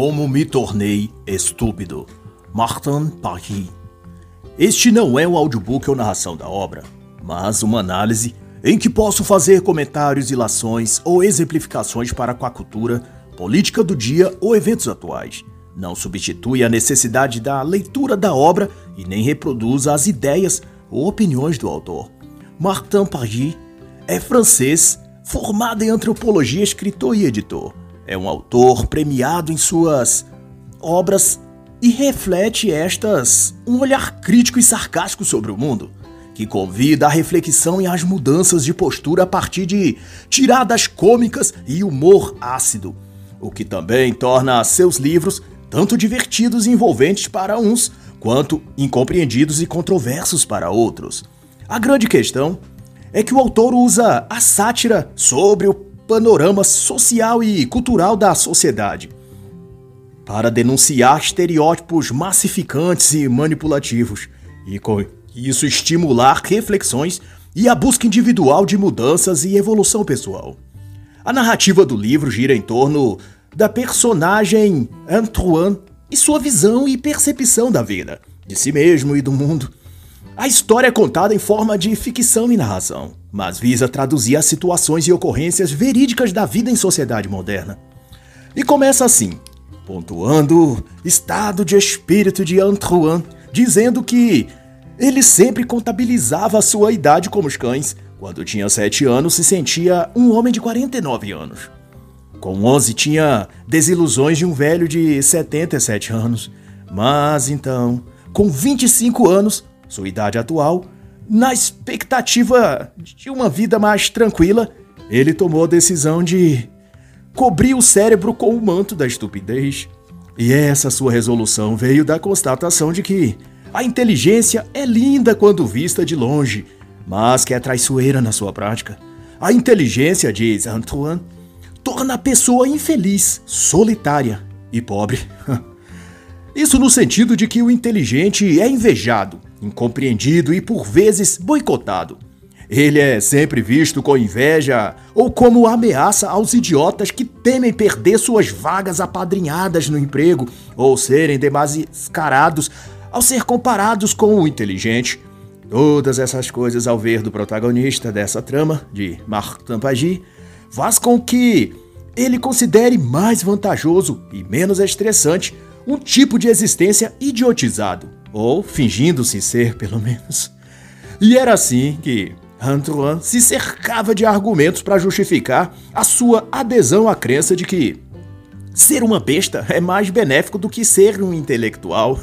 Como me tornei estúpido. Martin Parry. Este não é um audiobook ou narração da obra, mas uma análise em que posso fazer comentários, ilações ou exemplificações para com a cultura, política do dia ou eventos atuais. Não substitui a necessidade da leitura da obra e nem reproduz as ideias ou opiniões do autor. Martin Parry é francês, formado em antropologia, escritor e editor é um autor premiado em suas obras e reflete estas um olhar crítico e sarcástico sobre o mundo, que convida à reflexão e às mudanças de postura a partir de tiradas cômicas e humor ácido, o que também torna seus livros tanto divertidos e envolventes para uns, quanto incompreendidos e controversos para outros. A grande questão é que o autor usa a sátira sobre o panorama social e cultural da sociedade, para denunciar estereótipos massificantes e manipulativos, e com isso estimular reflexões e a busca individual de mudanças e evolução pessoal. A narrativa do livro gira em torno da personagem Antoine e sua visão e percepção da vida, de si mesmo e do mundo. A história é contada em forma de ficção e narração, mas visa traduzir as situações e ocorrências verídicas da vida em sociedade moderna. E começa assim, pontuando estado de espírito de Antoine, dizendo que ele sempre contabilizava sua idade como os cães. Quando tinha 7 anos, se sentia um homem de 49 anos. Com 11, tinha desilusões de um velho de 77 anos. Mas então, com 25 anos, sua idade atual, na expectativa de uma vida mais tranquila, ele tomou a decisão de cobrir o cérebro com o manto da estupidez. E essa sua resolução veio da constatação de que a inteligência é linda quando vista de longe, mas que é traiçoeira na sua prática. A inteligência, diz Antoine, torna a pessoa infeliz, solitária e pobre. Isso no sentido de que o inteligente é invejado, incompreendido e por vezes boicotado. Ele é sempre visto com inveja ou como ameaça aos idiotas que temem perder suas vagas apadrinhadas no emprego ou serem demascarados ao ser comparados com o inteligente. Todas essas coisas ao ver do protagonista dessa trama, de Martin Pagi, faz com que ele considere mais vantajoso e menos estressante um tipo de existência idiotizado, ou fingindo-se ser, pelo menos. E era assim que Antoine se cercava de argumentos para justificar a sua adesão à crença de que ser uma besta é mais benéfico do que ser um intelectual.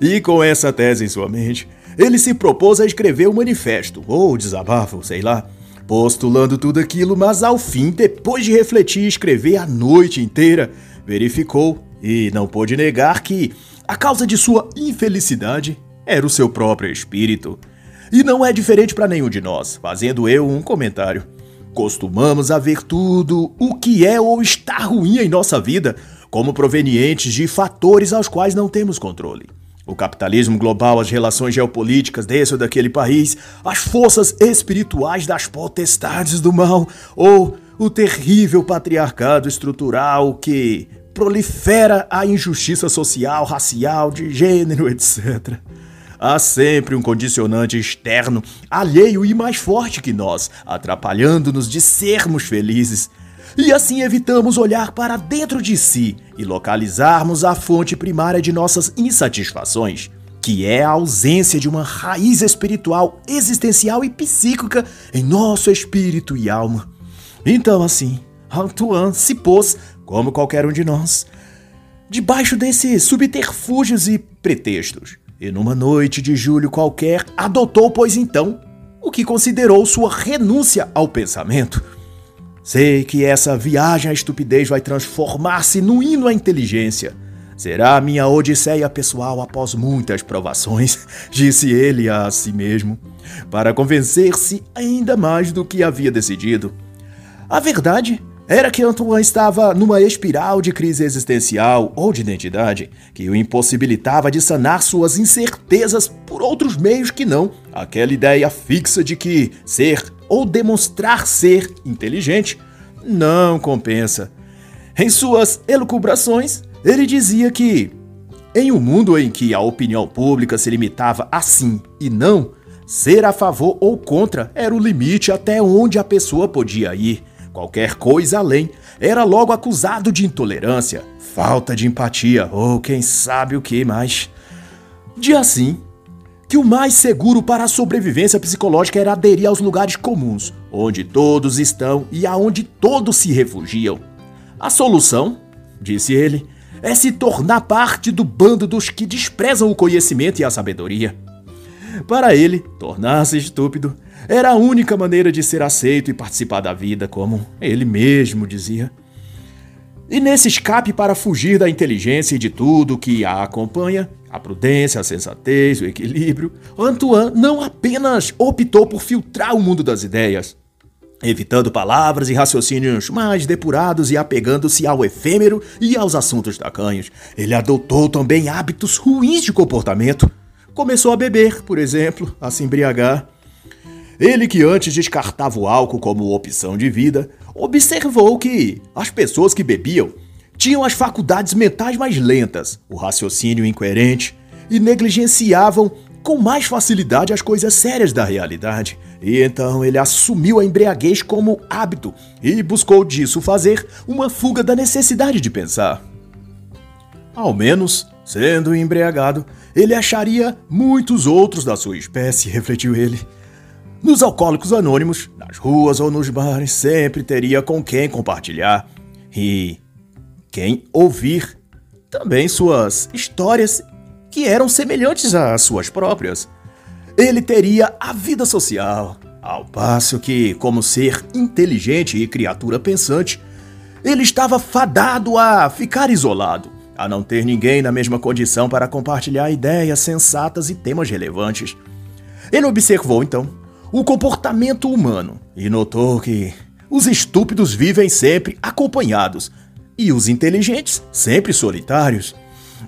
E com essa tese em sua mente, ele se propôs a escrever um manifesto, ou desabafo, sei lá, postulando tudo aquilo, mas ao fim, depois de refletir e escrever a noite inteira, verificou e não pôde negar que a causa de sua infelicidade era o seu próprio espírito. E não é diferente para nenhum de nós, fazendo eu um comentário. Costumamos a ver tudo o que é ou está ruim em nossa vida como provenientes de fatores aos quais não temos controle. O capitalismo global, as relações geopolíticas desse ou daquele país, as forças espirituais das potestades do mal, ou o terrível patriarcado estrutural que prolifera a injustiça social, racial, de gênero, etc. Há sempre um condicionante externo, alheio e mais forte que nós, atrapalhando-nos de sermos felizes. E assim evitamos olhar para dentro de si e localizarmos a fonte primária de nossas insatisfações, que é a ausência de uma raiz espiritual, existencial e psíquica em nosso espírito e alma. Então, assim, Antoine se pôs como qualquer um de nós, debaixo desses subterfúgios e pretextos. E numa noite de julho qualquer, adotou, pois então, o que considerou sua renúncia ao pensamento. Sei que essa viagem à estupidez vai transformar-se no hino à inteligência. Será a minha odisseia pessoal após muitas provações, disse ele a si mesmo, para convencer-se ainda mais do que havia decidido. A verdade era que Antoine estava numa espiral de crise existencial ou de identidade que o impossibilitava de sanar suas incertezas por outros meios que não aquela ideia fixa de que ser ou demonstrar ser inteligente não compensa. Em suas elucubrações, Ele dizia que, em um mundo em que a opinião pública se limitava a sim e não, ser a favor ou contra era o limite até onde a pessoa podia ir. Qualquer coisa além era logo acusado de intolerância, falta de empatia ou quem sabe o que mais. De assim, que o mais seguro para a sobrevivência psicológica era aderir aos lugares comuns, onde todos estão e aonde todos se refugiam. A solução, disse ele, é se tornar parte do bando dos que desprezam o conhecimento e a sabedoria. Para ele, tornar-se estúpido era a única maneira de ser aceito e participar da vida, como ele mesmo dizia. E nesse escape para fugir da inteligência e de tudo que a acompanha, a prudência, a sensatez, o equilíbrio, Antoine não apenas optou por filtrar o mundo das ideias, evitando palavras e raciocínios mais depurados e apegando-se ao efêmero e aos assuntos tacanhos. Ele adotou também hábitos ruins de comportamento. Começou a beber, por exemplo, a se embriagar. Ele que antes descartava o álcool como opção de vida, observou que as pessoas que bebiam tinham as faculdades mentais mais lentas, o raciocínio incoerente e negligenciavam com mais facilidade as coisas sérias da realidade. E então ele assumiu a embriaguez como hábito e buscou disso fazer uma fuga da necessidade de pensar. Ao menos, sendo embriagado, ele acharia muitos outros da sua espécie, refletiu ele. Nos alcoólicos anônimos, nas ruas ou nos bares, sempre teria com quem compartilhar e quem ouvir também suas histórias que eram semelhantes às suas próprias ele teria a vida social, ao passo que, como ser inteligente e criatura pensante, ele estava fadado a ficar isolado, a não ter ninguém na mesma condição para compartilhar ideias sensatas e temas relevantes. Ele observou então o comportamento humano e notou que os estúpidos vivem sempre acompanhados e os inteligentes sempre solitários.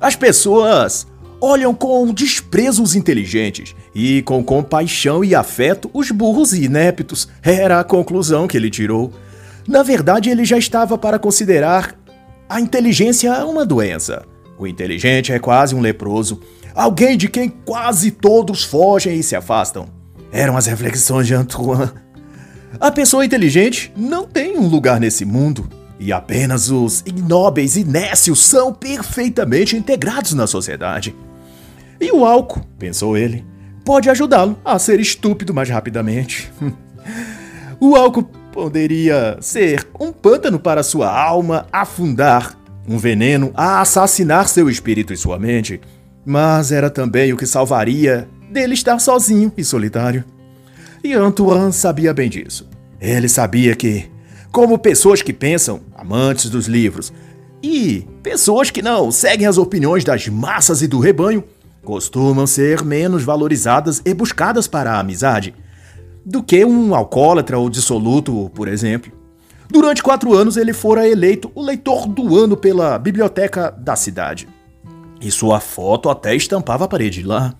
As pessoas olham com desprezo os inteligentes e com compaixão e afeto os burros e ineptos. Era a conclusão que ele tirou. Na verdade, ele já estava para considerar a inteligência uma doença. O inteligente é quase um leproso, alguém de quem quase todos fogem e se afastam. Eram as reflexões de Antoine. A pessoa inteligente não tem um lugar nesse mundo. E apenas os ignóbeis e nécios são perfeitamente integrados na sociedade. E o álcool, pensou ele, pode ajudá-lo a ser estúpido mais rapidamente. o álcool poderia ser um pântano para sua alma afundar, um veneno a assassinar seu espírito e sua mente, mas era também o que salvaria dele estar sozinho e solitário. E Antoine sabia bem disso. Ele sabia que, como pessoas que pensam, amantes dos livros, e pessoas que não seguem as opiniões das massas e do rebanho, costumam ser menos valorizadas e buscadas para a amizade do que um alcoólatra ou dissoluto, por exemplo. Durante quatro anos, ele fora eleito o leitor do ano pela biblioteca da cidade. E sua foto até estampava a parede lá.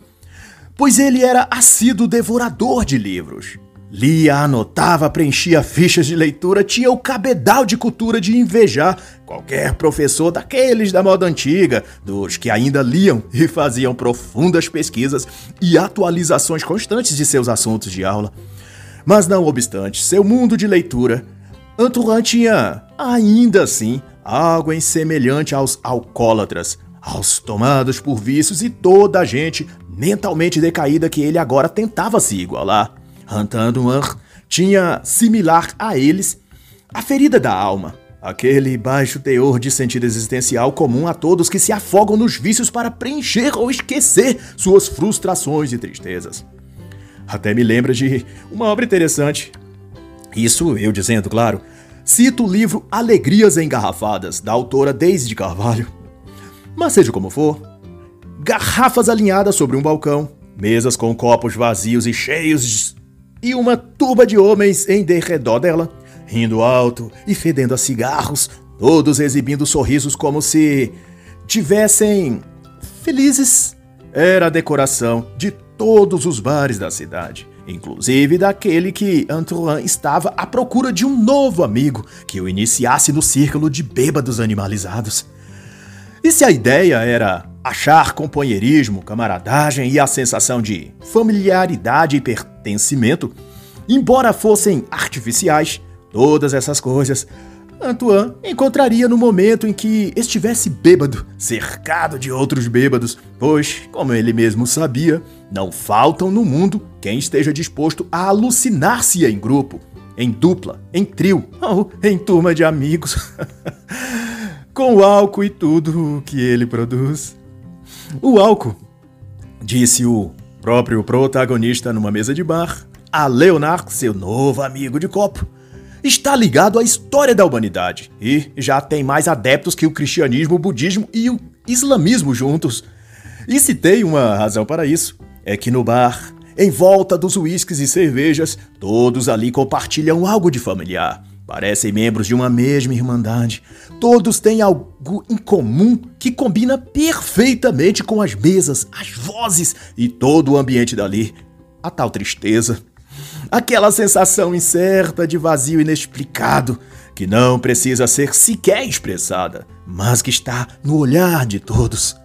Pois ele era assíduo devorador de livros. Lia, anotava, preenchia fichas de leitura, tinha o cabedal de cultura de invejar qualquer professor daqueles da moda antiga, dos que ainda liam e faziam profundas pesquisas e atualizações constantes de seus assuntos de aula. Mas não obstante seu mundo de leitura, Antoine tinha, ainda assim, algo em semelhante aos alcoólatras, aos tomados por vícios e toda a gente mentalmente decaída que ele agora tentava se igualar. Rantanduan tinha similar a eles a ferida da alma, aquele baixo teor de sentido existencial comum a todos que se afogam nos vícios para preencher ou esquecer suas frustrações e tristezas. Até me lembra de uma obra interessante. Isso eu dizendo, claro. Cito o livro Alegrias Engarrafadas, da autora Daisy de Carvalho. Mas seja como for, garrafas alinhadas sobre um balcão, mesas com copos vazios e cheios e uma turba de homens em derredor dela, rindo alto e fedendo a cigarros, todos exibindo sorrisos como se tivessem felizes. Era a decoração de todos os bares da cidade, inclusive daquele que Antoine estava à procura de um novo amigo que o iniciasse no círculo de bêbados animalizados. E se a ideia era achar companheirismo, camaradagem e a sensação de familiaridade e pertencimento, embora fossem artificiais, todas essas coisas Antoine encontraria no momento em que estivesse bêbado, cercado de outros bêbados, pois, como ele mesmo sabia, não faltam no mundo quem esteja disposto a alucinar-se em grupo, em dupla, em trio ou em turma de amigos. Com o álcool e tudo que ele produz. O álcool, disse o próprio protagonista numa mesa de bar, a Leonard, seu novo amigo de copo está ligado à história da humanidade e já tem mais adeptos que o cristianismo, o budismo e o islamismo juntos. E se tem uma razão para isso, é que no bar, em volta dos uísques e cervejas, todos ali compartilham algo de familiar. Parecem membros de uma mesma irmandade. Todos têm algo em comum que combina perfeitamente com as mesas, as vozes e todo o ambiente dali. A tal tristeza, Aquela sensação incerta de vazio inexplicado, que não precisa ser sequer expressada, mas que está no olhar de todos.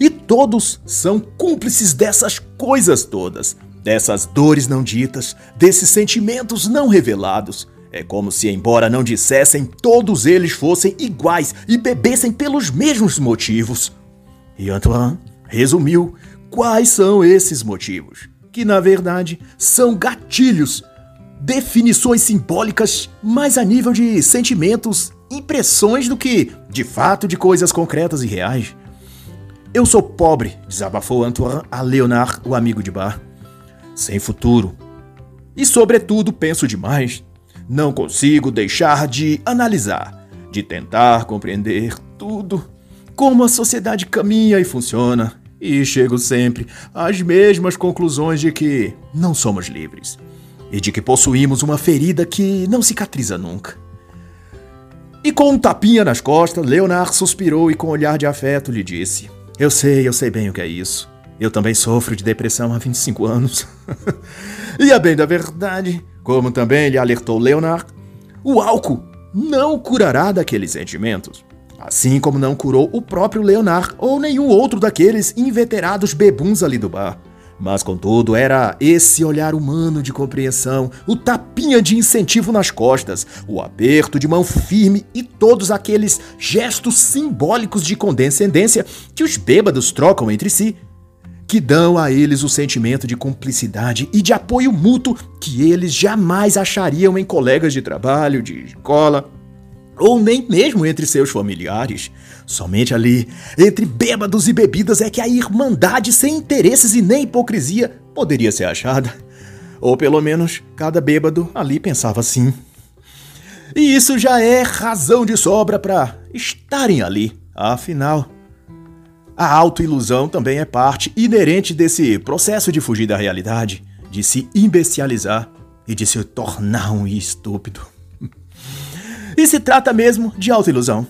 E todos são cúmplices dessas coisas todas, dessas dores não ditas, desses sentimentos não revelados. É como se, embora não dissessem, todos eles fossem iguais e bebessem pelos mesmos motivos. E Antoine resumiu quais são esses motivos que na verdade são gatilhos, definições simbólicas mais a nível de sentimentos, impressões do que, de fato, de coisas concretas e reais. Eu sou pobre, desabafou Antoine a Leonard, o amigo de bar. Sem futuro. E, sobretudo, penso demais. Não consigo deixar de analisar, de tentar compreender tudo, como a sociedade caminha e funciona, e chego sempre às mesmas conclusões de que não somos livres e de que possuímos uma ferida que não cicatriza nunca. E com um tapinha nas costas, Leonard suspirou e com um olhar de afeto lhe disse: Eu sei, eu sei bem o que é isso. Eu também sofro de depressão há 25 anos. e a bem da verdade, como também lhe alertou Leonard, o álcool não curará daqueles sentimentos. Assim como não curou o próprio Leonard ou nenhum outro daqueles inveterados bebuns ali do bar. Mas contudo, era esse olhar humano de compreensão, o tapinha de incentivo nas costas, o aperto de mão firme e todos aqueles gestos simbólicos de condescendência que os bêbados trocam entre si, que dão a eles o sentimento de cumplicidade e de apoio mútuo que eles jamais achariam em colegas de trabalho, de escola ou nem mesmo entre seus familiares. Somente ali, entre bêbados e bebidas, é que a irmandade sem interesses e nem hipocrisia poderia ser achada. Ou pelo menos cada bêbado ali pensava assim. E isso já é razão de sobra para estarem ali. Afinal, a autoilusão também é parte inerente desse processo de fugir da realidade, de se imbecilizar e de se tornar um estúpido. E se trata mesmo de autoilusão.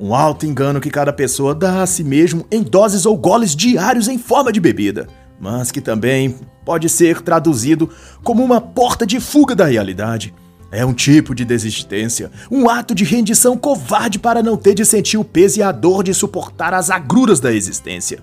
Um alto engano que cada pessoa dá a si mesmo em doses ou goles diários em forma de bebida, mas que também pode ser traduzido como uma porta de fuga da realidade. É um tipo de desistência, um ato de rendição covarde para não ter de sentir o peso e a dor de suportar as agruras da existência.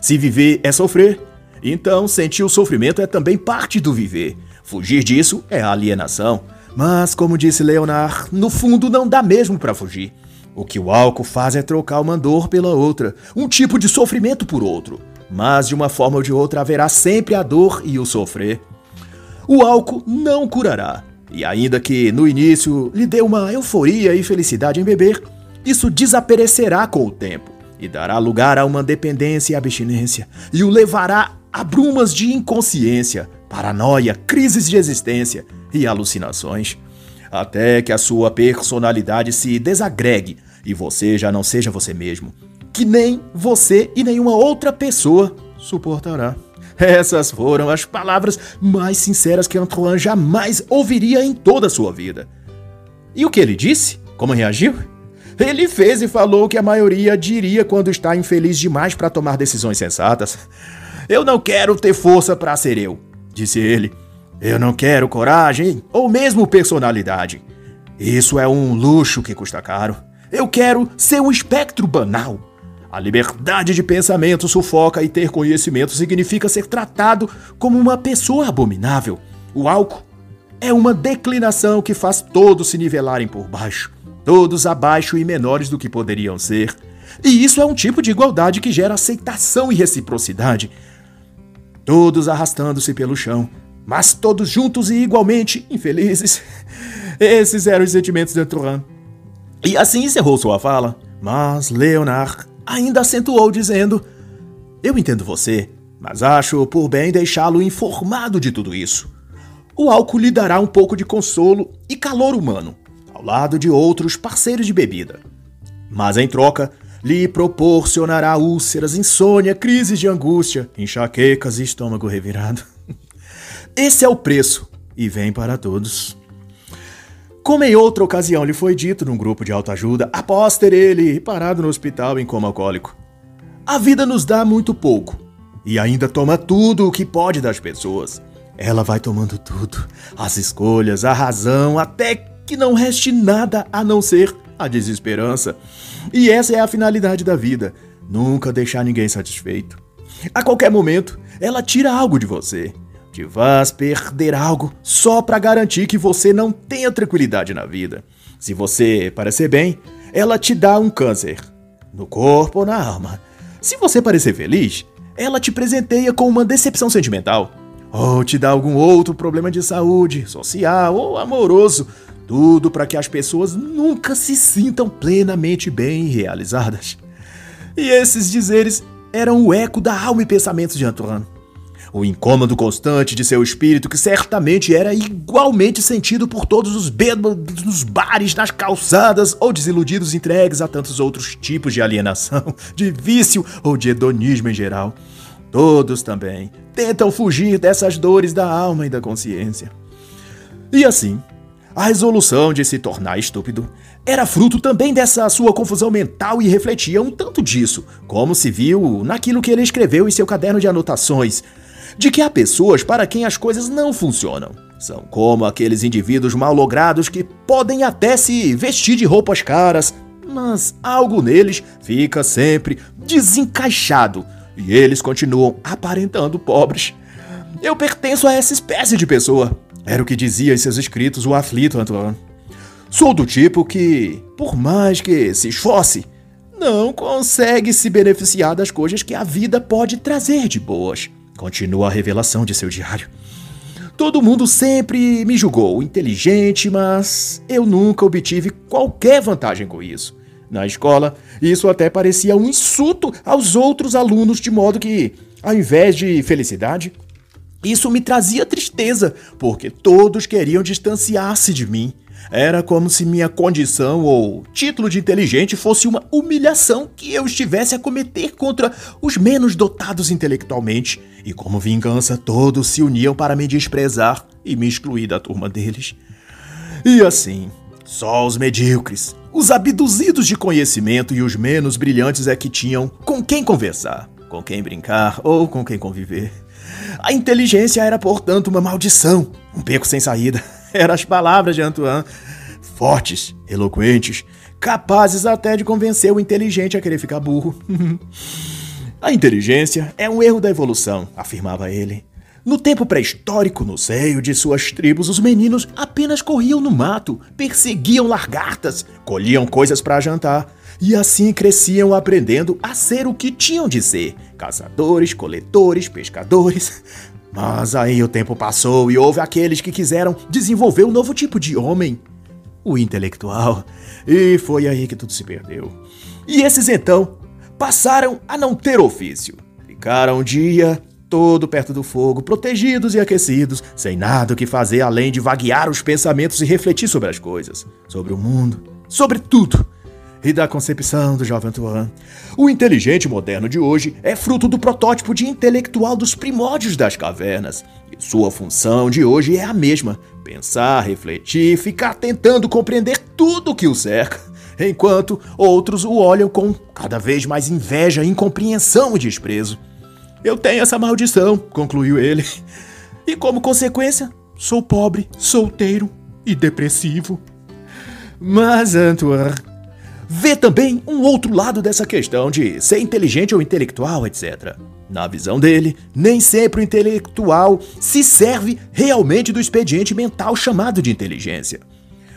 Se viver é sofrer, então sentir o sofrimento é também parte do viver. Fugir disso é alienação. Mas, como disse Leonard, no fundo não dá mesmo para fugir. O que o álcool faz é trocar uma dor pela outra, um tipo de sofrimento por outro. Mas de uma forma ou de outra haverá sempre a dor e o sofrer. O álcool não curará. E ainda que no início lhe dê uma euforia e felicidade em beber, isso desaparecerá com o tempo e dará lugar a uma dependência e abstinência e o levará a brumas de inconsciência, paranoia, crises de existência e alucinações, até que a sua personalidade se desagregue e você já não seja você mesmo, que nem você e nenhuma outra pessoa suportará. Essas foram as palavras mais sinceras que Antoine jamais ouviria em toda a sua vida. E o que ele disse? Como reagiu? Ele fez e falou o que a maioria diria quando está infeliz demais para tomar decisões sensatas. Eu não quero ter força para ser eu, disse ele. Eu não quero coragem ou mesmo personalidade. Isso é um luxo que custa caro. Eu quero ser um espectro banal. A liberdade de pensamento sufoca e ter conhecimento significa ser tratado como uma pessoa abominável. O álcool é uma declinação que faz todos se nivelarem por baixo, todos abaixo e menores do que poderiam ser. E isso é um tipo de igualdade que gera aceitação e reciprocidade. Todos arrastando-se pelo chão, mas todos juntos e igualmente infelizes. Esses eram os sentimentos de Turan. E assim encerrou sua fala, mas Leonard ainda acentuou dizendo: Eu entendo você, mas acho por bem deixá-lo informado de tudo isso. O álcool lhe dará um pouco de consolo e calor humano, ao lado de outros parceiros de bebida. Mas em troca, lhe proporcionará úlceras, insônia, crises de angústia, enxaquecas e estômago revirado. Esse é o preço e vem para todos. Como em outra ocasião lhe foi dito num grupo de autoajuda, após ter ele parado no hospital em coma alcoólico. A vida nos dá muito pouco e ainda toma tudo o que pode das pessoas. Ela vai tomando tudo, as escolhas, a razão, até que não reste nada a não ser a desesperança. E essa é a finalidade da vida: nunca deixar ninguém satisfeito. A qualquer momento, ela tira algo de você te vás perder algo só para garantir que você não tenha tranquilidade na vida. Se você parecer bem, ela te dá um câncer, no corpo ou na alma. Se você parecer feliz, ela te presenteia com uma decepção sentimental. Ou te dá algum outro problema de saúde, social ou amoroso. Tudo para que as pessoas nunca se sintam plenamente bem realizadas. E esses dizeres eram o eco da alma e pensamentos de Antoine o incômodo constante de seu espírito, que certamente era igualmente sentido por todos os bêbados nos bares, nas calçadas ou desiludidos entregues a tantos outros tipos de alienação, de vício ou de hedonismo em geral. Todos também tentam fugir dessas dores da alma e da consciência. E assim, a resolução de se tornar estúpido era fruto também dessa sua confusão mental e refletia um tanto disso, como se viu naquilo que ele escreveu em seu caderno de anotações, de que há pessoas para quem as coisas não funcionam. São como aqueles indivíduos mal-logrados que podem até se vestir de roupas caras, mas algo neles fica sempre desencaixado e eles continuam aparentando pobres. Eu pertenço a essa espécie de pessoa. Era o que dizia em seus escritos o aflito Antoine. Sou do tipo que, por mais que se esforce, não consegue se beneficiar das coisas que a vida pode trazer de boas. Continua a revelação de seu diário. Todo mundo sempre me julgou inteligente, mas eu nunca obtive qualquer vantagem com isso. Na escola, isso até parecia um insulto aos outros alunos, de modo que, ao invés de felicidade, isso me trazia tristeza, porque todos queriam distanciar-se de mim. Era como se minha condição ou título de inteligente fosse uma humilhação que eu estivesse a cometer contra os menos dotados intelectualmente, e como vingança todos se uniam para me desprezar e me excluir da turma deles. E assim, só os medíocres, os abduzidos de conhecimento e os menos brilhantes é que tinham com quem conversar, com quem brincar ou com quem conviver. A inteligência era, portanto, uma maldição, um beco sem saída. Eram as palavras de Antoine, fortes, eloquentes, capazes até de convencer o inteligente a querer ficar burro. a inteligência é um erro da evolução, afirmava ele. No tempo pré-histórico, no seio de suas tribos, os meninos apenas corriam no mato, perseguiam lagartas, colhiam coisas para jantar e assim cresciam aprendendo a ser o que tinham de ser: caçadores, coletores, pescadores. Mas aí o tempo passou e houve aqueles que quiseram desenvolver um novo tipo de homem, o intelectual. E foi aí que tudo se perdeu. E esses então passaram a não ter ofício. Ficaram um dia todo perto do fogo, protegidos e aquecidos, sem nada o que fazer além de vaguear os pensamentos e refletir sobre as coisas, sobre o mundo, sobre tudo e da concepção do jovem Antoine. O inteligente moderno de hoje é fruto do protótipo de intelectual dos primórdios das cavernas. E sua função de hoje é a mesma: pensar, refletir, ficar tentando compreender tudo o que o cerca, enquanto outros o olham com cada vez mais inveja, incompreensão e desprezo. Eu tenho essa maldição, concluiu ele. E como consequência, sou pobre, solteiro e depressivo. Mas Antoine vê também um outro lado dessa questão de ser inteligente ou intelectual, etc. Na visão dele, nem sempre o intelectual se serve realmente do expediente mental chamado de inteligência.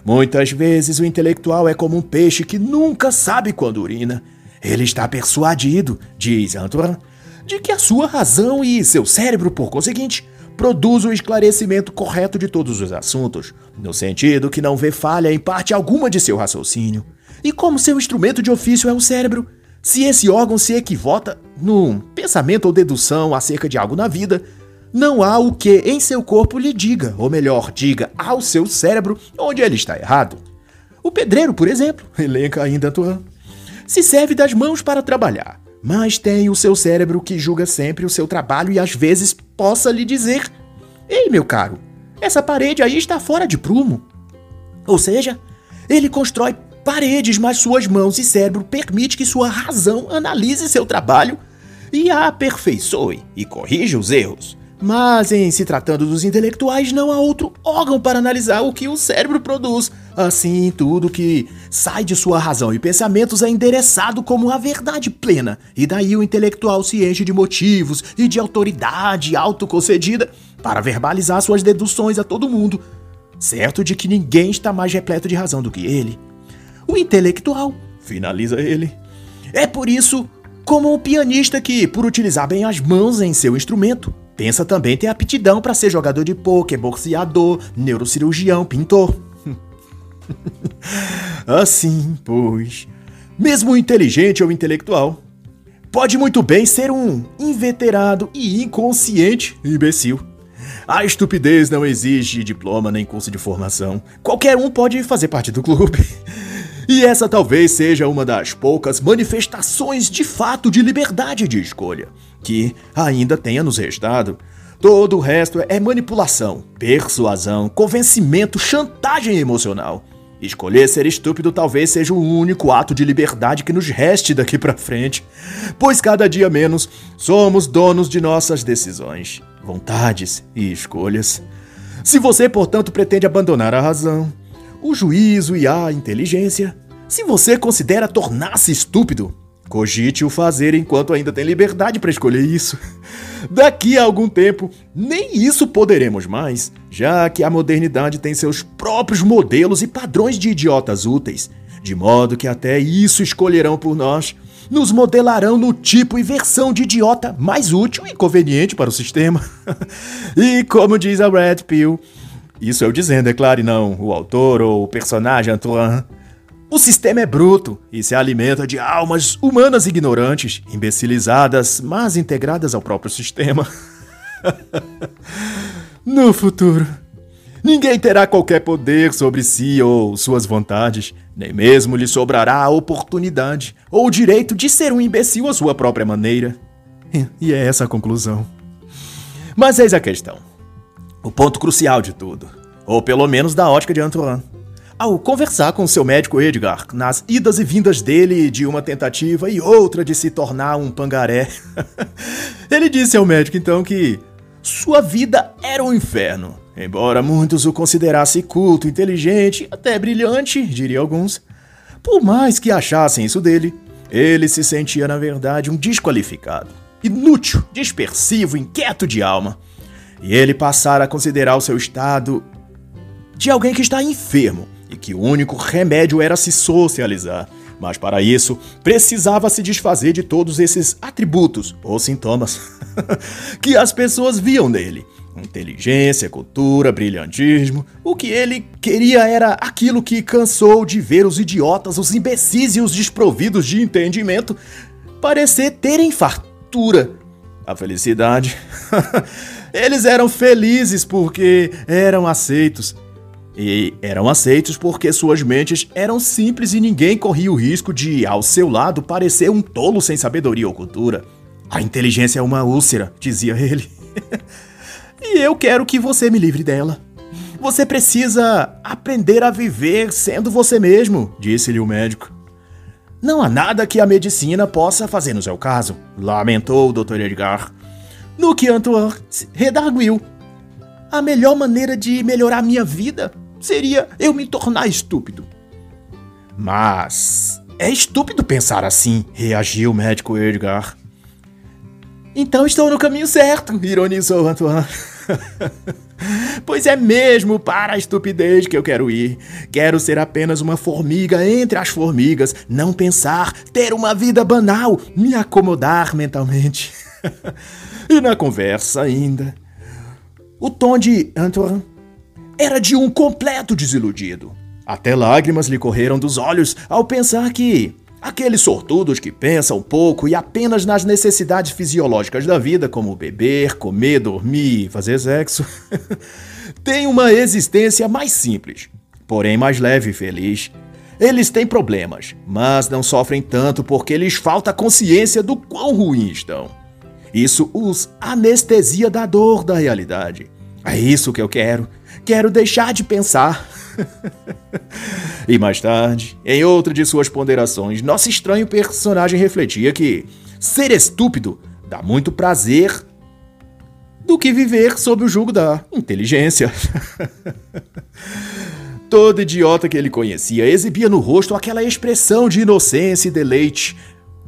Muitas vezes o intelectual é como um peixe que nunca sabe quando urina. Ele está persuadido, diz Antoine, de que a sua razão e seu cérebro, por conseguinte, produz o esclarecimento correto de todos os assuntos, no sentido que não vê falha em parte alguma de seu raciocínio. E como seu instrumento de ofício é o cérebro, se esse órgão se equivoca num pensamento ou dedução acerca de algo na vida, não há o que em seu corpo lhe diga, ou melhor, diga ao seu cérebro onde ele está errado. O pedreiro, por exemplo, elenca ainda Turan, se serve das mãos para trabalhar, mas tem o seu cérebro que julga sempre o seu trabalho e às vezes possa lhe dizer: Ei, meu caro, essa parede aí está fora de prumo. Ou seja, ele constrói paredes, mas suas mãos e cérebro permite que sua razão analise seu trabalho e a aperfeiçoe e corrija os erros. Mas em se tratando dos intelectuais, não há outro órgão para analisar o que o cérebro produz. Assim, tudo que sai de sua razão e pensamentos é endereçado como a verdade plena, e daí o intelectual se enche de motivos e de autoridade autoconcedida para verbalizar suas deduções a todo mundo, certo de que ninguém está mais repleto de razão do que ele. O intelectual, finaliza ele. É por isso como um pianista que, por utilizar bem as mãos em seu instrumento, Pensa também ter aptidão para ser jogador de pôquer, boxeador, neurocirurgião, pintor. assim, pois, mesmo inteligente ou intelectual, pode muito bem ser um inveterado e inconsciente imbecil. A estupidez não exige diploma nem curso de formação. Qualquer um pode fazer parte do clube. E essa talvez seja uma das poucas manifestações de fato de liberdade de escolha que ainda tenha nos restado. Todo o resto é manipulação, persuasão, convencimento, chantagem emocional. Escolher ser estúpido talvez seja o único ato de liberdade que nos reste daqui para frente, pois cada dia menos somos donos de nossas decisões, vontades e escolhas. Se você, portanto, pretende abandonar a razão, o juízo e a inteligência, se você considera tornar-se estúpido, Cogite o fazer enquanto ainda tem liberdade para escolher isso. Daqui a algum tempo, nem isso poderemos mais, já que a modernidade tem seus próprios modelos e padrões de idiotas úteis, de modo que até isso escolherão por nós, nos modelarão no tipo e versão de idiota mais útil e conveniente para o sistema. e como diz a Red Pill, isso eu dizendo, é claro, e não o autor ou o personagem Antoine. O sistema é bruto e se alimenta de almas humanas ignorantes, imbecilizadas, mas integradas ao próprio sistema. no futuro, ninguém terá qualquer poder sobre si ou suas vontades, nem mesmo lhe sobrará a oportunidade ou o direito de ser um imbecil à sua própria maneira. E é essa a conclusão. Mas eis a questão. O ponto crucial de tudo, ou pelo menos da ótica de Antoine. Ao conversar com seu médico Edgar, nas idas e vindas dele de uma tentativa e outra de se tornar um pangaré, ele disse ao médico então que sua vida era um inferno. Embora muitos o considerassem culto, inteligente, até brilhante, diria alguns, por mais que achassem isso dele, ele se sentia na verdade um desqualificado, inútil, dispersivo, inquieto de alma. E ele passara a considerar o seu estado de alguém que está enfermo e que o único remédio era se socializar. Mas para isso, precisava se desfazer de todos esses atributos ou sintomas que as pessoas viam nele. Inteligência, cultura, brilhantismo. O que ele queria era aquilo que cansou de ver os idiotas, os imbecis e os desprovidos de entendimento parecer terem fartura. A felicidade. Eles eram felizes porque eram aceitos e eram aceitos porque suas mentes eram simples e ninguém corria o risco de, ao seu lado, parecer um tolo sem sabedoria ou cultura. A inteligência é uma úlcera, dizia ele. e eu quero que você me livre dela. Você precisa aprender a viver sendo você mesmo, disse-lhe o médico. Não há nada que a medicina possa fazer no seu caso, lamentou o Dr. Edgar. No que Antoine redarguiu. A melhor maneira de melhorar minha vida seria eu me tornar estúpido. Mas É estúpido pensar assim, reagiu o médico Edgar. Então estou no caminho certo, ironizou Antoine. pois é mesmo para a estupidez que eu quero ir. Quero ser apenas uma formiga entre as formigas, não pensar, ter uma vida banal, me acomodar mentalmente. e na conversa ainda, o tom de Antoine era de um completo desiludido. Até lágrimas lhe correram dos olhos ao pensar que Aqueles sortudos que pensam pouco e apenas nas necessidades fisiológicas da vida, como beber, comer, dormir fazer sexo, têm uma existência mais simples, porém mais leve e feliz. Eles têm problemas, mas não sofrem tanto porque lhes falta consciência do quão ruins estão. Isso os anestesia da dor da realidade. É isso que eu quero. Quero deixar de pensar. e mais tarde, em outra de suas ponderações, nosso estranho personagem refletia que ser estúpido dá muito prazer do que viver sob o jugo da inteligência. Todo idiota que ele conhecia exibia no rosto aquela expressão de inocência e deleite,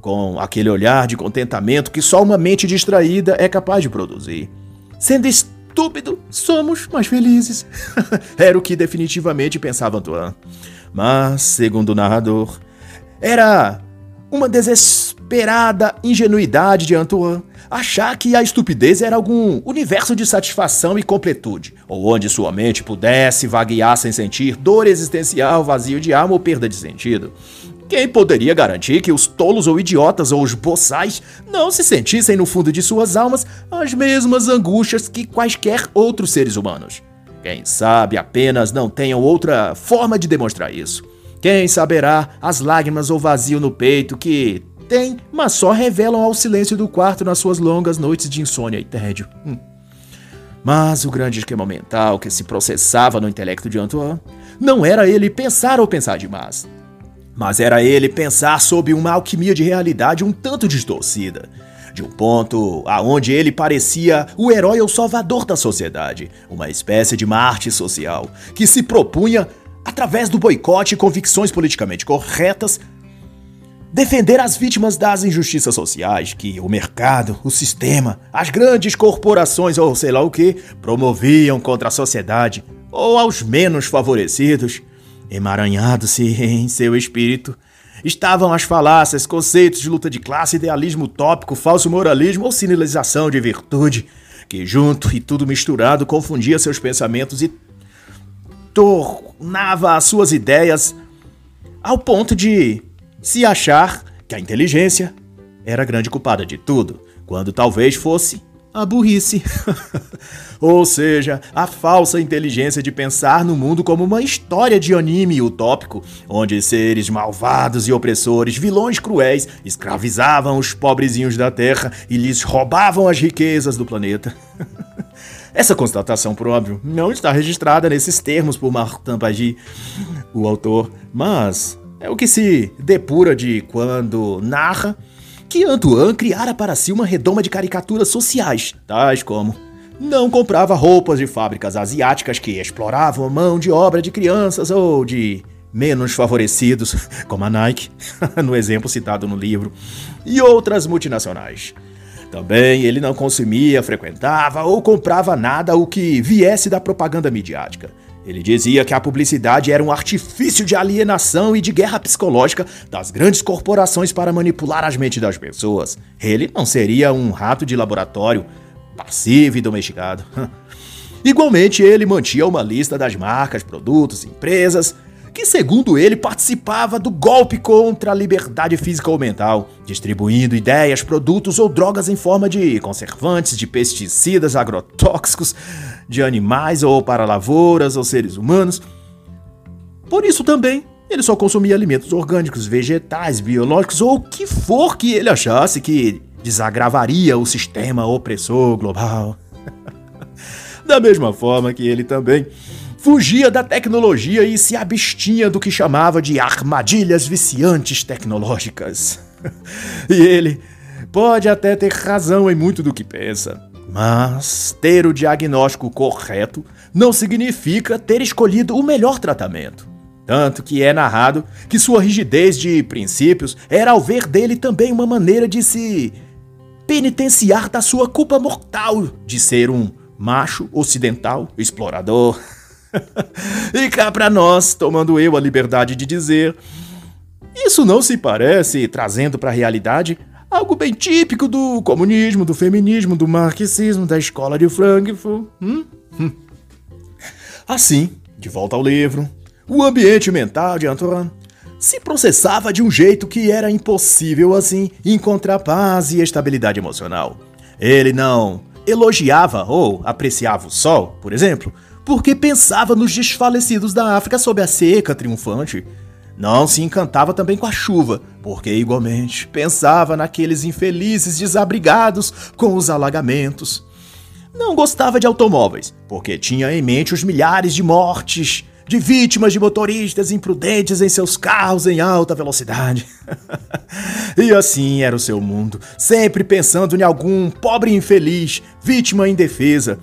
com aquele olhar de contentamento que só uma mente distraída é capaz de produzir. Sendo estúpido, somos mais felizes. era o que definitivamente pensava Antoine. Mas, segundo o narrador, era uma desesperada ingenuidade de Antoine achar que a estupidez era algum universo de satisfação e completude, ou onde sua mente pudesse vaguear sem sentir dor existencial, vazio de alma ou perda de sentido. Quem poderia garantir que os tolos ou idiotas ou os boçais não se sentissem no fundo de suas almas as mesmas angústias que quaisquer outros seres humanos? Quem sabe apenas não tenham outra forma de demonstrar isso. Quem saberá as lágrimas ou vazio no peito que tem, mas só revelam ao silêncio do quarto nas suas longas noites de insônia e tédio. Hum. Mas o grande esquema mental que se processava no intelecto de Antoine não era ele pensar ou pensar demais, mas era ele pensar sob uma alquimia de realidade um tanto distorcida. De um ponto aonde ele parecia o herói ou salvador da sociedade, uma espécie de Marte social, que se propunha, através do boicote e convicções politicamente corretas, defender as vítimas das injustiças sociais que o mercado, o sistema, as grandes corporações ou sei lá o que promoviam contra a sociedade ou aos menos favorecidos Emaranhado-se em seu espírito. Estavam as falácias, conceitos de luta de classe, idealismo utópico, falso moralismo ou sinalização de virtude, que junto e tudo misturado confundia seus pensamentos e tornava as suas ideias ao ponto de se achar que a inteligência era a grande culpada de tudo, quando talvez fosse a burrice. Ou seja, a falsa inteligência de pensar no mundo como uma história de anime utópico, onde seres malvados e opressores, vilões cruéis, escravizavam os pobrezinhos da Terra e lhes roubavam as riquezas do planeta. Essa constatação, por óbvio, não está registrada nesses termos por Martin Pagi, o autor, mas é o que se depura de quando narra que Antoine criara para si uma redoma de caricaturas sociais, tais como não comprava roupas de fábricas asiáticas que exploravam a mão de obra de crianças ou de menos favorecidos, como a Nike, no exemplo citado no livro, e outras multinacionais. Também ele não consumia, frequentava ou comprava nada o que viesse da propaganda midiática. Ele dizia que a publicidade era um artifício de alienação e de guerra psicológica das grandes corporações para manipular as mentes das pessoas. Ele não seria um rato de laboratório, passivo e domesticado. Igualmente, ele mantinha uma lista das marcas, produtos, empresas que, segundo ele, participava do golpe contra a liberdade física ou mental, distribuindo ideias, produtos ou drogas em forma de conservantes, de pesticidas, agrotóxicos, de animais ou para lavouras ou seres humanos. Por isso também, ele só consumia alimentos orgânicos, vegetais, biológicos ou o que for que ele achasse que desagravaria o sistema opressor global. da mesma forma que ele também fugia da tecnologia e se abstinha do que chamava de armadilhas viciantes tecnológicas. e ele pode até ter razão em muito do que pensa. Mas ter o diagnóstico correto não significa ter escolhido o melhor tratamento. Tanto que é narrado que sua rigidez de princípios era, ao ver dele, também uma maneira de se penitenciar da sua culpa mortal de ser um macho ocidental explorador. e cá para nós, tomando eu a liberdade de dizer, isso não se parece, trazendo para a realidade, algo bem típico do comunismo, do feminismo, do marxismo, da escola de Frankfurt. Hum? Hum. Assim, de volta ao livro, o ambiente mental de Antoine se processava de um jeito que era impossível assim encontrar paz e estabilidade emocional. Ele não elogiava ou apreciava o sol, por exemplo, porque pensava nos desfalecidos da África sob a seca triunfante. Não se encantava também com a chuva, porque igualmente pensava naqueles infelizes desabrigados com os alagamentos. Não gostava de automóveis, porque tinha em mente os milhares de mortes de vítimas de motoristas imprudentes em seus carros em alta velocidade. e assim era o seu mundo, sempre pensando em algum pobre infeliz, vítima indefesa.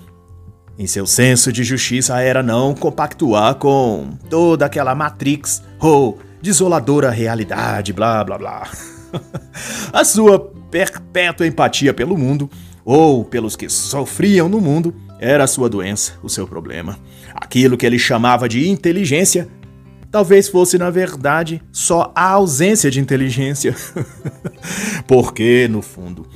Em seu senso de justiça era não compactuar com toda aquela Matrix ou desoladora realidade, blá blá blá. A sua perpétua empatia pelo mundo, ou pelos que sofriam no mundo, era a sua doença, o seu problema. Aquilo que ele chamava de inteligência, talvez fosse, na verdade, só a ausência de inteligência. Porque, no fundo,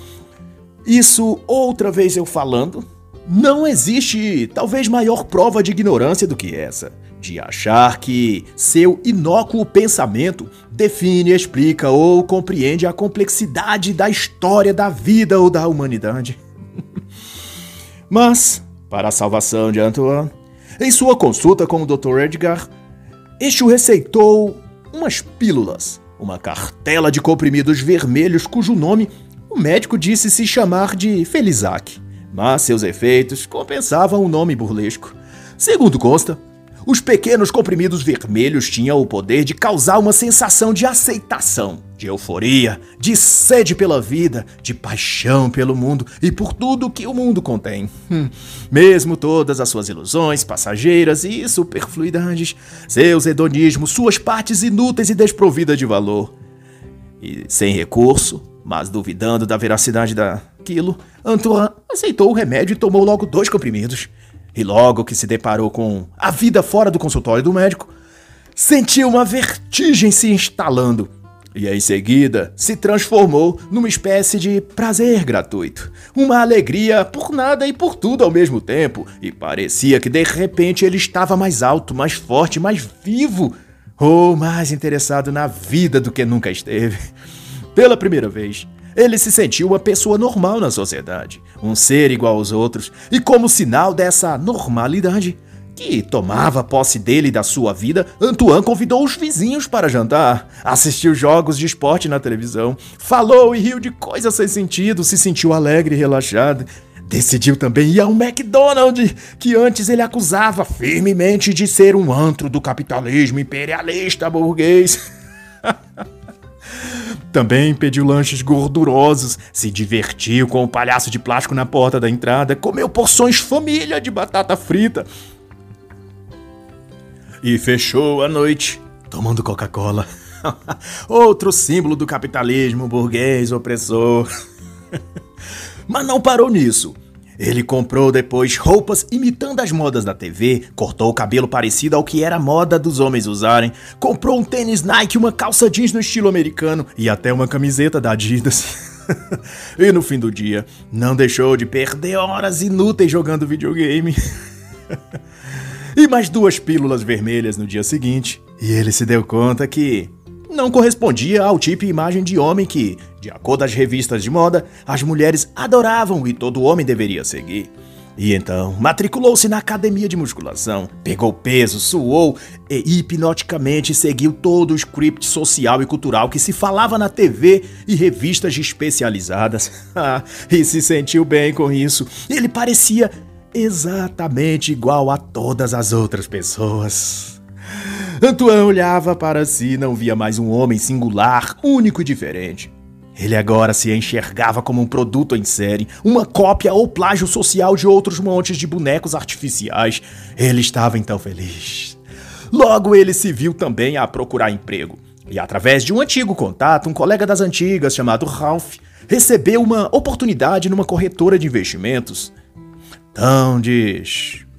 isso, outra vez eu falando, não existe talvez maior prova de ignorância do que essa de achar que seu inócuo pensamento define, explica ou compreende a complexidade da história da vida ou da humanidade. Mas, para a salvação de Antoine, em sua consulta com o Dr. Edgar, este o receitou umas pílulas, uma cartela de comprimidos vermelhos cujo nome o médico disse se chamar de Felizac, mas seus efeitos compensavam o nome burlesco. Segundo consta, os pequenos comprimidos vermelhos tinham o poder de causar uma sensação de aceitação, de euforia, de sede pela vida, de paixão pelo mundo e por tudo que o mundo contém. Hum. Mesmo todas as suas ilusões passageiras e superfluidades, seus hedonismos, suas partes inúteis e desprovidas de valor. E sem recurso, mas duvidando da veracidade daquilo, Antoine aceitou o remédio e tomou logo dois comprimidos. E logo que se deparou com a vida fora do consultório do médico, sentiu uma vertigem se instalando. E em seguida se transformou numa espécie de prazer gratuito, uma alegria por nada e por tudo ao mesmo tempo, e parecia que de repente ele estava mais alto, mais forte, mais vivo, ou mais interessado na vida do que nunca esteve. Pela primeira vez, ele se sentiu uma pessoa normal na sociedade, um ser igual aos outros, e como sinal dessa normalidade que tomava posse dele e da sua vida, Antoine convidou os vizinhos para jantar, assistiu jogos de esporte na televisão, falou e riu de coisas sem sentido, se sentiu alegre e relaxado. Decidiu também ir ao McDonald's, que antes ele acusava firmemente de ser um antro do capitalismo imperialista burguês. Também pediu lanches gordurosos, se divertiu com o palhaço de plástico na porta da entrada, comeu porções família de batata frita. E fechou a noite tomando Coca-Cola. Outro símbolo do capitalismo burguês opressor. Mas não parou nisso. Ele comprou depois roupas imitando as modas da TV, cortou o cabelo parecido ao que era moda dos homens usarem, comprou um tênis Nike, uma calça jeans no estilo americano e até uma camiseta da Adidas. e no fim do dia, não deixou de perder horas inúteis jogando videogame. e mais duas pílulas vermelhas no dia seguinte, e ele se deu conta que não correspondia ao tipo e imagem de homem que, de acordo as revistas de moda, as mulheres adoravam e todo homem deveria seguir. E então, matriculou-se na academia de musculação, pegou peso, suou e hipnoticamente seguiu todo o script social e cultural que se falava na TV e revistas especializadas. e se sentiu bem com isso. Ele parecia exatamente igual a todas as outras pessoas. Antoine olhava para si e não via mais um homem singular, único e diferente. Ele agora se enxergava como um produto em série, uma cópia ou plágio social de outros montes de bonecos artificiais. Ele estava então feliz. Logo ele se viu também a procurar emprego. E através de um antigo contato, um colega das antigas chamado Ralph recebeu uma oportunidade numa corretora de investimentos. Tão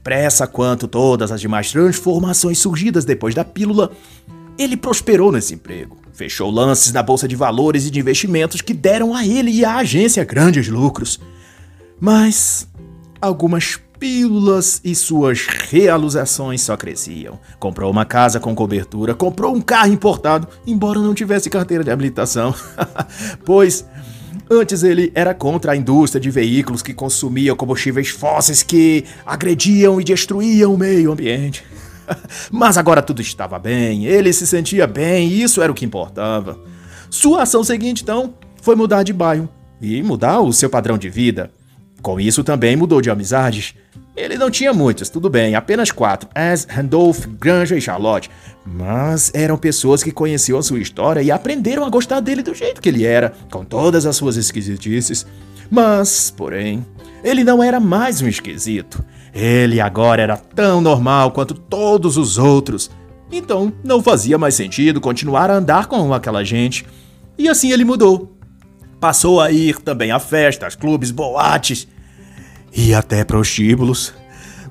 depressa quanto todas as demais transformações surgidas depois da pílula, ele prosperou nesse emprego. Fechou lances na bolsa de valores e de investimentos que deram a ele e à agência grandes lucros. Mas algumas pílulas e suas realizações só cresciam. Comprou uma casa com cobertura, comprou um carro importado, embora não tivesse carteira de habilitação. pois antes ele era contra a indústria de veículos que consumia combustíveis fósseis que agrediam e destruíam o meio ambiente. Mas agora tudo estava bem, ele se sentia bem e isso era o que importava. Sua ação seguinte, então, foi mudar de bairro e mudar o seu padrão de vida. Com isso também mudou de amizades. Ele não tinha muitas, tudo bem, apenas quatro: As, Randolph, Granja e Charlotte. Mas eram pessoas que conheciam a sua história e aprenderam a gostar dele do jeito que ele era, com todas as suas esquisitices. Mas, porém, ele não era mais um esquisito. Ele agora era tão normal quanto todos os outros. Então, não fazia mais sentido continuar a andar com aquela gente. E assim ele mudou. Passou a ir também a festas, clubes, boates e até prostíbulos.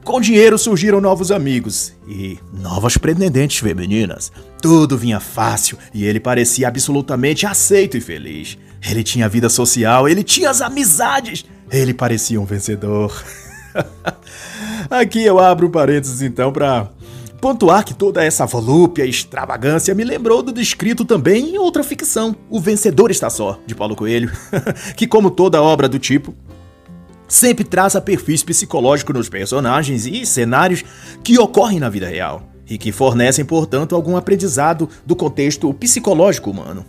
Com dinheiro surgiram novos amigos e novas pretendentes femininas. Tudo vinha fácil e ele parecia absolutamente aceito e feliz. Ele tinha vida social, ele tinha as amizades. Ele parecia um vencedor. Aqui eu abro parênteses então para pontuar que toda essa volúpia e extravagância me lembrou do descrito também em outra ficção, O Vencedor Está Só, de Paulo Coelho, que como toda obra do tipo, sempre traça perfis psicológicos nos personagens e cenários que ocorrem na vida real e que fornecem, portanto, algum aprendizado do contexto psicológico humano.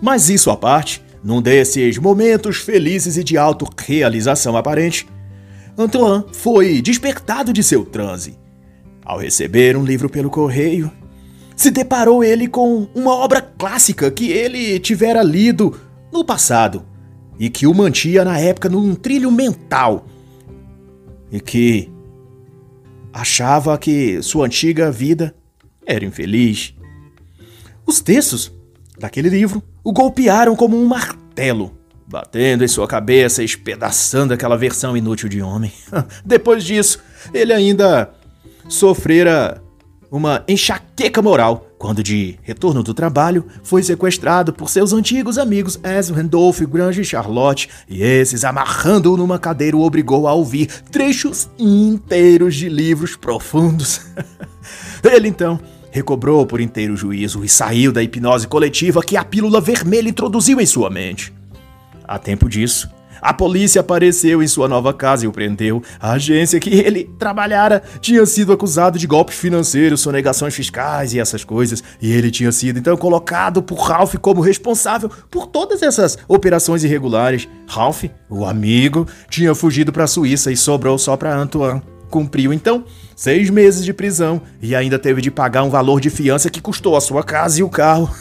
Mas isso à parte, num desses momentos felizes e de autorrealização aparente, Antoine foi despertado de seu transe. Ao receber um livro pelo correio, se deparou ele com uma obra clássica que ele tivera lido no passado e que o mantia na época num trilho mental e que achava que sua antiga vida era infeliz. Os textos daquele livro o golpearam como um martelo, batendo em sua cabeça e espedaçando aquela versão inútil de homem. Depois disso, ele ainda sofrera uma enxaqueca moral quando, de retorno do trabalho, foi sequestrado por seus antigos amigos Ezra, Randolph, Grange e Charlotte, e esses, amarrando-o numa cadeira, o obrigou a ouvir trechos inteiros de livros profundos. Ele então recobrou por inteiro o juízo e saiu da hipnose coletiva que a pílula vermelha introduziu em sua mente. A tempo disso, a polícia apareceu em sua nova casa e o prendeu. A agência que ele trabalhara tinha sido acusado de golpes financeiros, sonegações fiscais e essas coisas. E ele tinha sido então colocado por Ralph como responsável por todas essas operações irregulares. Ralph, o amigo, tinha fugido para a Suíça e sobrou só para Antoine. Cumpriu então seis meses de prisão e ainda teve de pagar um valor de fiança que custou a sua casa e o carro.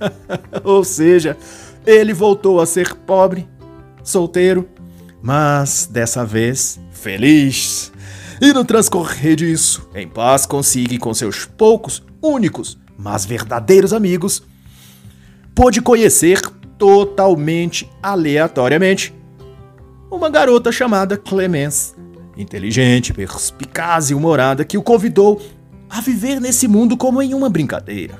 Ou seja, ele voltou a ser pobre solteiro, mas dessa vez feliz. E no transcorrer disso, em paz consigo com seus poucos, únicos, mas verdadeiros amigos, pôde conhecer totalmente aleatoriamente uma garota chamada Clemence, inteligente, perspicaz e humorada, que o convidou a viver nesse mundo como em uma brincadeira.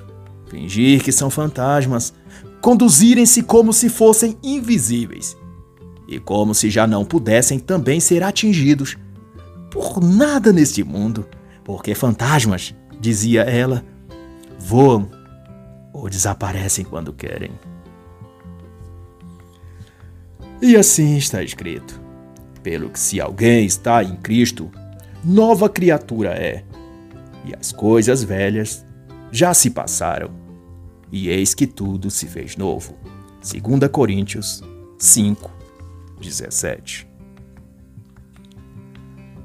Fingir que são fantasmas, conduzirem-se como se fossem invisíveis e como se já não pudessem também ser atingidos por nada neste mundo, porque fantasmas, dizia ela, voam ou desaparecem quando querem. E assim está escrito: pelo que se alguém está em Cristo, nova criatura é, e as coisas velhas já se passaram, e eis que tudo se fez novo. 2 Coríntios 5, 17.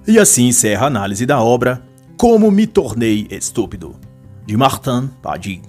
E assim encerra a análise da obra Como Me Tornei Estúpido, de Martin Padi.